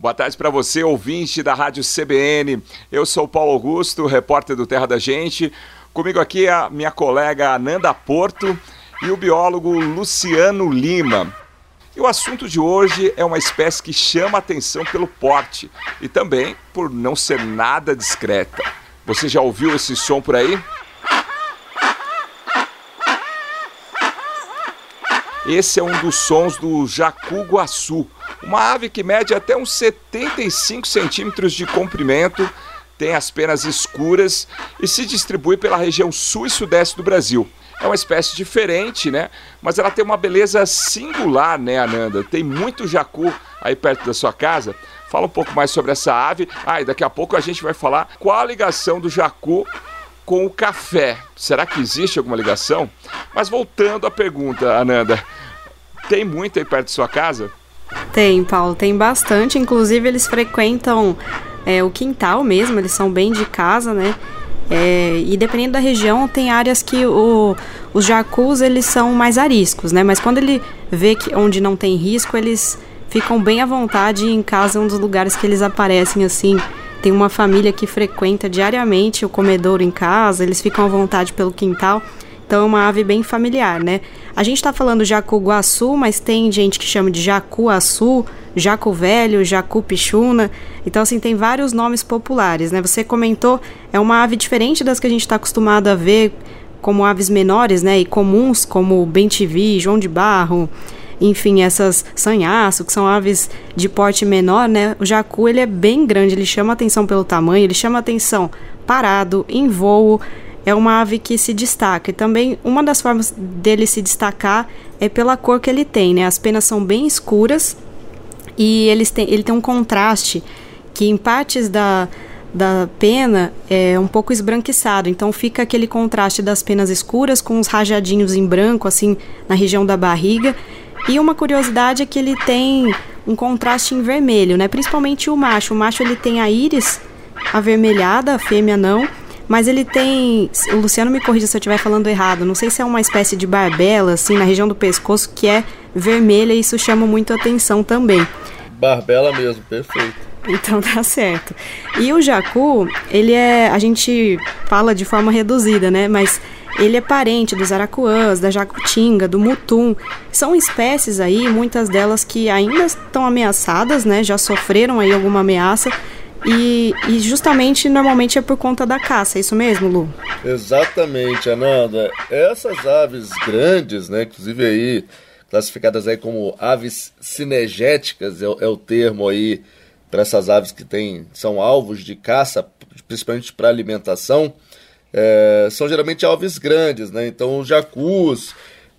Boa tarde para você, ouvinte da Rádio CBN. Eu sou Paulo Augusto, repórter do Terra da Gente. Comigo aqui é a minha colega Ananda Porto e o biólogo Luciano Lima. E o assunto de hoje é uma espécie que chama atenção pelo porte e também por não ser nada discreta. Você já ouviu esse som por aí? Esse é um dos sons do jacu-guaçu, uma ave que mede até uns 75 centímetros de comprimento, tem as penas escuras e se distribui pela região sul e sudeste do Brasil. É uma espécie diferente, né? Mas ela tem uma beleza singular, né, Ananda? Tem muito jacu aí perto da sua casa. Fala um pouco mais sobre essa ave. Ah, e daqui a pouco a gente vai falar qual a ligação do jacu com o café. Será que existe alguma ligação? Mas voltando à pergunta, Ananda, tem muito aí perto de sua casa? Tem, Paulo, tem bastante. Inclusive, eles frequentam é, o quintal mesmo, eles são bem de casa, né? É, e dependendo da região, tem áreas que o, os jacus eles são mais ariscos, né? Mas quando ele vê que onde não tem risco, eles ficam bem à vontade em casa, é um dos lugares que eles aparecem assim. Tem uma família que frequenta diariamente o comedouro em casa, eles ficam à vontade pelo quintal. Então é uma ave bem familiar, né? A gente está falando jacu-guaçu, mas tem gente que chama de jacu-açu, jacu velho, jacu pichuna. Então, assim, tem vários nomes populares, né? Você comentou, é uma ave diferente das que a gente está acostumado a ver como aves menores, né? E comuns, como bentivi, João de Barro, enfim, essas sanhaço, que são aves de porte menor, né? O jacu, ele é bem grande, ele chama atenção pelo tamanho, ele chama atenção parado, em voo, é uma ave que se destaca. E também uma das formas dele se destacar é pela cor que ele tem, né? As penas são bem escuras e eles têm, ele tem um contraste que em partes da, da pena é um pouco esbranquiçado. Então fica aquele contraste das penas escuras com os rajadinhos em branco, assim, na região da barriga. E uma curiosidade é que ele tem um contraste em vermelho, né? Principalmente o macho. O macho ele tem a íris avermelhada, a fêmea não. Mas ele tem. O Luciano me corrija se eu estiver falando errado. Não sei se é uma espécie de barbela, assim, na região do pescoço, que é vermelha e isso chama muito atenção também. Barbela mesmo, perfeito. Então tá certo. E o jacu, ele é. A gente fala de forma reduzida, né? Mas ele é parente dos aracuãs, da jacutinga, do mutum. São espécies aí, muitas delas que ainda estão ameaçadas, né? Já sofreram aí alguma ameaça e, e, justamente normalmente é por conta da caça, é isso mesmo, Lu? Exatamente, Ananda. Essas aves grandes, né, inclusive aí classificadas aí como aves cinegéticas, é, é o termo aí para essas aves que tem, são alvos de caça, principalmente para alimentação, é, são geralmente aves grandes, né? Então, jacus,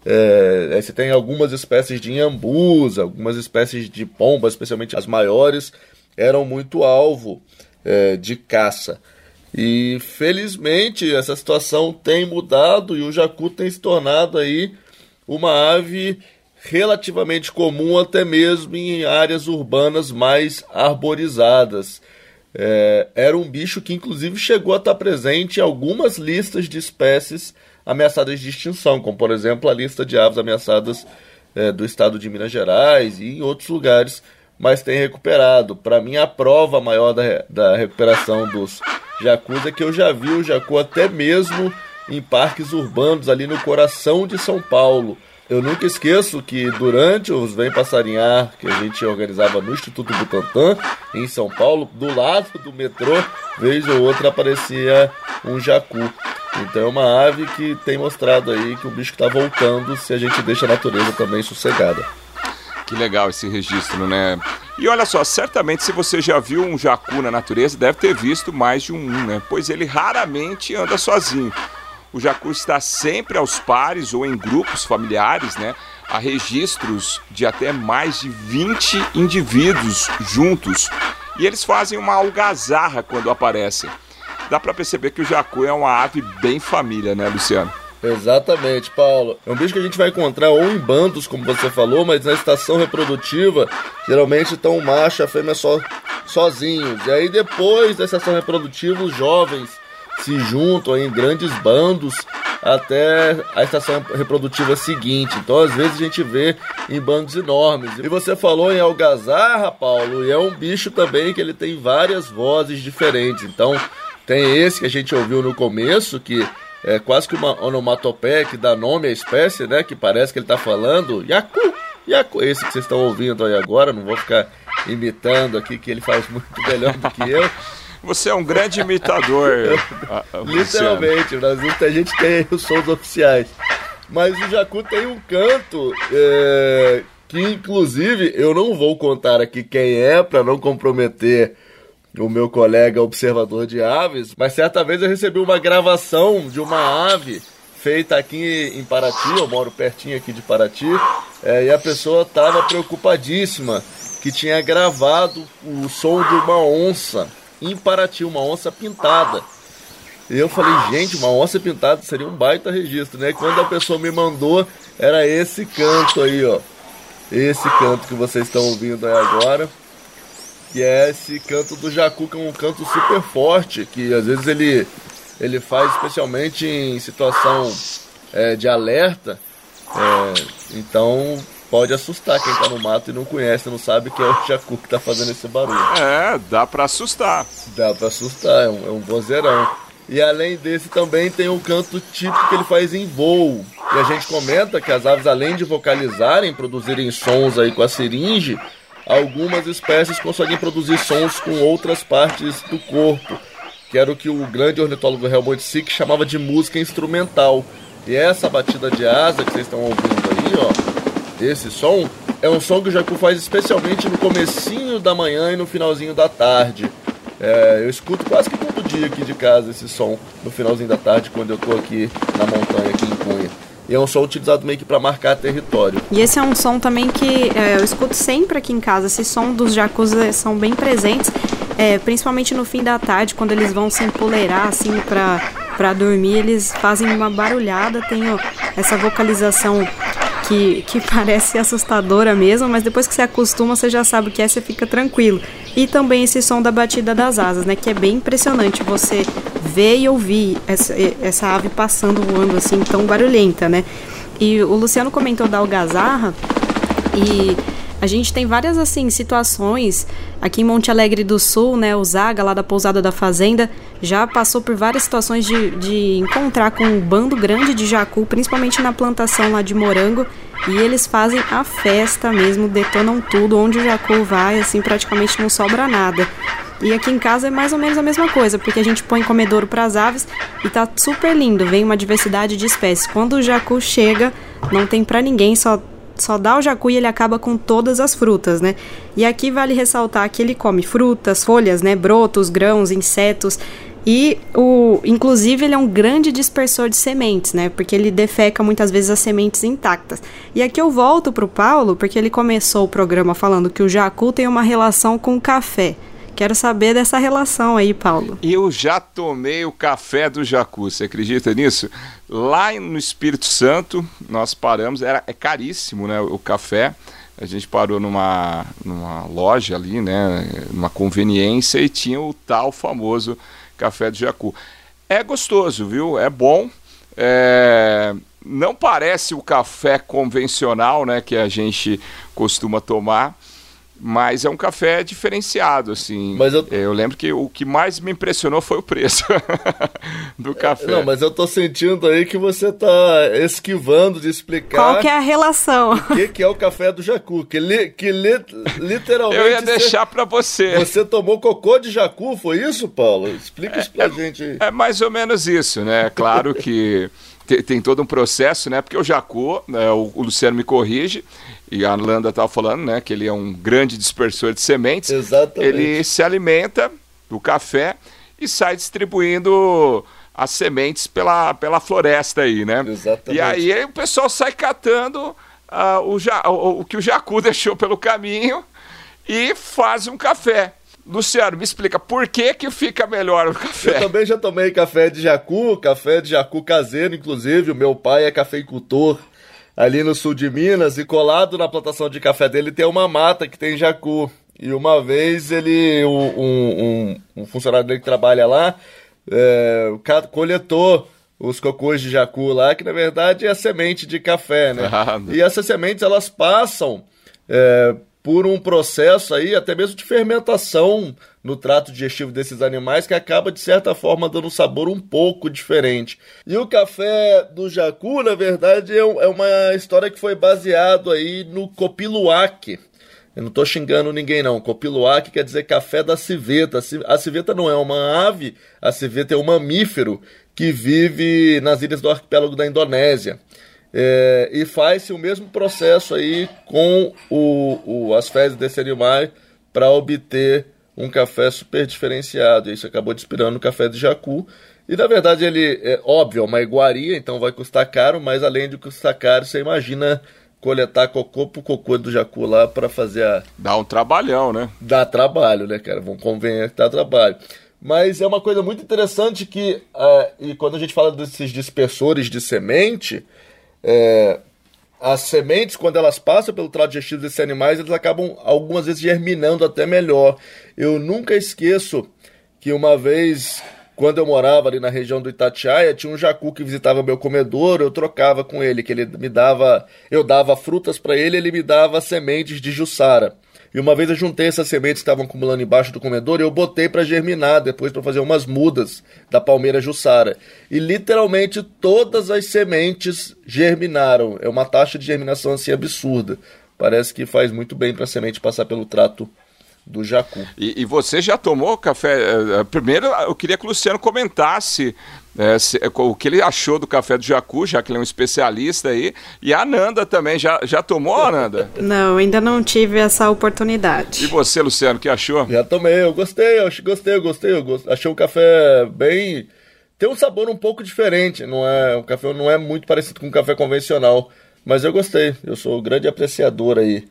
é, você tem algumas espécies de inhambus, algumas espécies de pombas, especialmente as maiores, eram muito alvo é, de caça. E felizmente essa situação tem mudado e o jacu tem se tornado aí uma ave relativamente comum até mesmo em áreas urbanas mais arborizadas. É, era um bicho que inclusive chegou a estar presente em algumas listas de espécies ameaçadas de extinção, como por exemplo a lista de aves ameaçadas é, do estado de Minas Gerais e em outros lugares mas tem recuperado. Para mim, a prova maior da, da recuperação dos jacus é que eu já vi o jacu até mesmo em parques urbanos ali no coração de São Paulo. Eu nunca esqueço que durante os Vem Passarinhar, que a gente organizava no Instituto Butantan, em São Paulo, do lado do metrô, vez ou outra aparecia um jacu. Então é uma ave que tem mostrado aí que o bicho está voltando se a gente deixa a natureza também sossegada. Que legal esse registro, né? E olha só, certamente se você já viu um jacu na natureza, deve ter visto mais de um, né? Pois ele raramente anda sozinho. O jacu está sempre aos pares ou em grupos familiares, né? Há registros de até mais de 20 indivíduos juntos. E eles fazem uma algazarra quando aparecem. Dá para perceber que o jacu é uma ave bem família, né, Luciano? Exatamente, Paulo. É um bicho que a gente vai encontrar ou em bandos, como você falou, mas na estação reprodutiva, geralmente estão o macho e a fêmea só, sozinhos. E aí depois da estação reprodutiva, os jovens se juntam em grandes bandos até a estação reprodutiva seguinte. Então, às vezes, a gente vê em bandos enormes. E você falou em algazarra, Paulo, e é um bicho também que ele tem várias vozes diferentes. Então, tem esse que a gente ouviu no começo, que é quase que uma onomatopeia que dá nome à espécie, né? Que parece que ele está falando Yaku, Yaku. Esse que vocês estão ouvindo aí agora, não vou ficar imitando aqui, que ele faz muito melhor do que eu. Você é um grande imitador. Literalmente, no Brasil a gente tem os sons oficiais. Mas o Jacu tem um canto é, que, inclusive, eu não vou contar aqui quem é para não comprometer o meu colega observador de aves, mas certa vez eu recebi uma gravação de uma ave feita aqui em Paraty, eu moro pertinho aqui de Paraty, é, e a pessoa estava preocupadíssima que tinha gravado o som de uma onça em Paraty, uma onça pintada. E eu falei, gente, uma onça pintada seria um baita registro, né? Quando a pessoa me mandou, era esse canto aí, ó. Esse canto que vocês estão ouvindo aí agora que é esse canto do jacu, que é um canto super forte, que às vezes ele, ele faz especialmente em situação é, de alerta. É, então pode assustar quem está no mato e não conhece, não sabe que é o jacu que está fazendo esse barulho. É, dá para assustar. Dá para assustar, é um, é um vozeirão. E além desse também tem um canto típico que ele faz em voo. E a gente comenta que as aves, além de vocalizarem, produzirem sons aí com a seringe, algumas espécies conseguem produzir sons com outras partes do corpo, que era o que o grande ornitólogo Helmut Sick chamava de música instrumental. E essa batida de asa que vocês estão ouvindo aí, ó, esse som, é um som que o jacu faz especialmente no comecinho da manhã e no finalzinho da tarde. É, eu escuto quase que todo dia aqui de casa esse som no finalzinho da tarde quando eu tô aqui na montanha, aqui em Cunha. E é um som utilizado meio que para marcar território. E esse é um som também que é, eu escuto sempre aqui em casa. Esse som dos jacuzzi são bem presentes, é, principalmente no fim da tarde, quando eles vão se empoleirar assim para para dormir, eles fazem uma barulhada, tem essa vocalização que, que parece assustadora mesmo, mas depois que você acostuma, você já sabe o que é, você fica tranquilo. E também esse som da batida das asas, né? Que é bem impressionante você ver e ouvir essa, essa ave passando voando assim, tão barulhenta, né? E o Luciano comentou da algazarra e a gente tem várias assim situações aqui em Monte Alegre do Sul, né? O Zaga lá da pousada da fazenda já passou por várias situações de, de encontrar com um bando grande de jacu, principalmente na plantação lá de morango. E eles fazem a festa mesmo, detonam tudo. Onde o jacu vai, assim, praticamente não sobra nada. E aqui em casa é mais ou menos a mesma coisa, porque a gente põe comedouro para as aves e tá super lindo, vem uma diversidade de espécies. Quando o jacu chega, não tem para ninguém, só só dá o jacu e ele acaba com todas as frutas, né? E aqui vale ressaltar que ele come frutas, folhas, né, brotos, grãos, insetos. E o, inclusive ele é um grande dispersor de sementes, né? Porque ele defeca muitas vezes as sementes intactas. E aqui eu volto para o Paulo, porque ele começou o programa falando que o jacu tem uma relação com o café. Quero saber dessa relação aí, Paulo. Eu já tomei o café do Jacu, você acredita nisso? Lá no Espírito Santo, nós paramos, era, é caríssimo né, o café. A gente parou numa, numa loja ali, né, numa conveniência e tinha o tal famoso café do Jacu. É gostoso, viu? É bom. É, não parece o café convencional, né, que a gente costuma tomar mas é um café diferenciado, assim. Mas eu... eu lembro que o que mais me impressionou foi o preço do café. Não, mas eu tô sentindo aí que você tá esquivando de explicar... Qual que é a relação? O que, que é o café do jacu, que, li, que li, literalmente... Eu ia deixar para você. Você tomou cocô de jacu, foi isso, Paulo? Explica é, isso pra é, gente aí. É mais ou menos isso, né? Claro que tem, tem, todo um processo, né? Porque o jacu, né, o, o Luciano me corrige, e a Landa estava falando, né, que ele é um grande dispersor de sementes. Exatamente. Ele se alimenta do café e sai distribuindo as sementes pela, pela floresta aí, né? Exatamente. E aí o pessoal sai catando uh, o, ja, o, o que o jacu deixou pelo caminho e faz um café. Luciano, me explica, por que que fica melhor o café? Eu também já tomei café de jacu, café de jacu caseiro, inclusive, o meu pai é cafeicultor ali no sul de Minas e colado na plantação de café dele tem uma mata que tem jacu. E uma vez ele, um, um, um funcionário dele que trabalha lá, é, coletou os cocôs de jacu lá, que na verdade é a semente de café, né? Ah, e essas sementes elas passam é, por um processo aí até mesmo de fermentação no trato digestivo desses animais que acaba de certa forma dando um sabor um pouco diferente. E o café do jacu, na verdade, é, é uma história que foi baseado aí no copiluac. Eu não estou xingando ninguém não. Copiluac quer dizer café da civeta. A civeta não é uma ave, a civeta é um mamífero que vive nas ilhas do arquipélago da Indonésia. É, e faz-se o mesmo processo aí com o, o, as fezes desse animal para obter um café super diferenciado. Isso acabou inspirando o café de jacu. E na verdade ele é óbvio, é uma iguaria, então vai custar caro, mas além de custar caro, você imagina coletar cocô pro cocô do jacu lá para fazer a. Dá um trabalhão, né? Dá trabalho, né, cara? Vamos convencer que dá trabalho. Mas é uma coisa muito interessante que, uh, e quando a gente fala desses dispersores de semente, é, as sementes, quando elas passam pelo trato digestivo desses animais, eles acabam algumas vezes germinando até melhor. Eu nunca esqueço que uma vez, quando eu morava ali na região do Itatiaia, tinha um jacu que visitava meu comedor, eu trocava com ele, que ele me dava, eu dava frutas para ele, ele me dava sementes de jussara. E uma vez eu juntei essas sementes que estavam acumulando embaixo do comedor e eu botei para germinar depois para fazer umas mudas da palmeira jussara. E literalmente todas as sementes germinaram. É uma taxa de germinação assim absurda. Parece que faz muito bem para a semente passar pelo trato do jacu. E, e, você já tomou café? Eh, eh, primeiro, eu queria que o Luciano comentasse é, se, é, o que ele achou do café do Jacu, já que ele é um especialista aí. E a Nanda também, já, já tomou, Nanda? Não, ainda não tive essa oportunidade. E você, Luciano, que achou? Já tomei, eu gostei, eu gostei, eu gostei, eu gostei. Achei o café bem. Tem um sabor um pouco diferente, não é? O café não é muito parecido com o café convencional. Mas eu gostei, eu sou um grande apreciador aí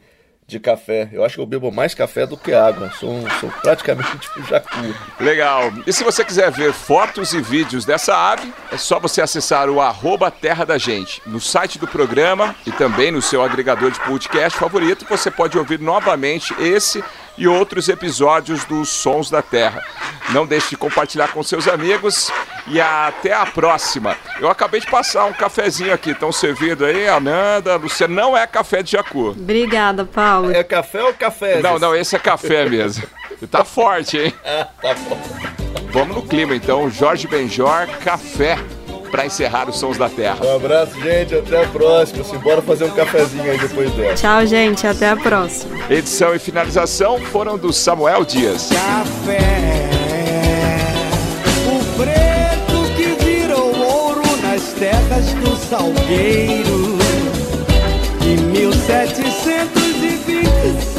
de café. Eu acho que eu bebo mais café do que água. Sou, sou praticamente tipo jacu. Legal. E se você quiser ver fotos e vídeos dessa ave, é só você acessar o arroba Terra da Gente. No site do programa e também no seu agregador de podcast favorito, você pode ouvir novamente esse e outros episódios dos Sons da Terra. Não deixe de compartilhar com seus amigos e até a próxima. Eu acabei de passar um cafezinho aqui, estão servindo aí, Ananda, Luciana. Não é café de jacu. Obrigada, Paulo. É café ou café? Não, não, esse é café mesmo. Tá forte, hein? Ah, tá bom. Vamos no clima então, Jorge Benjor, café para encerrar os Sons da Terra. Um abraço, gente. Até a próxima. Simbora fazer um cafezinho aí depois dela. Tchau, gente. Até a próxima. Edição e finalização foram do Samuel Dias. Café, terras do Salgueiro. Em 1726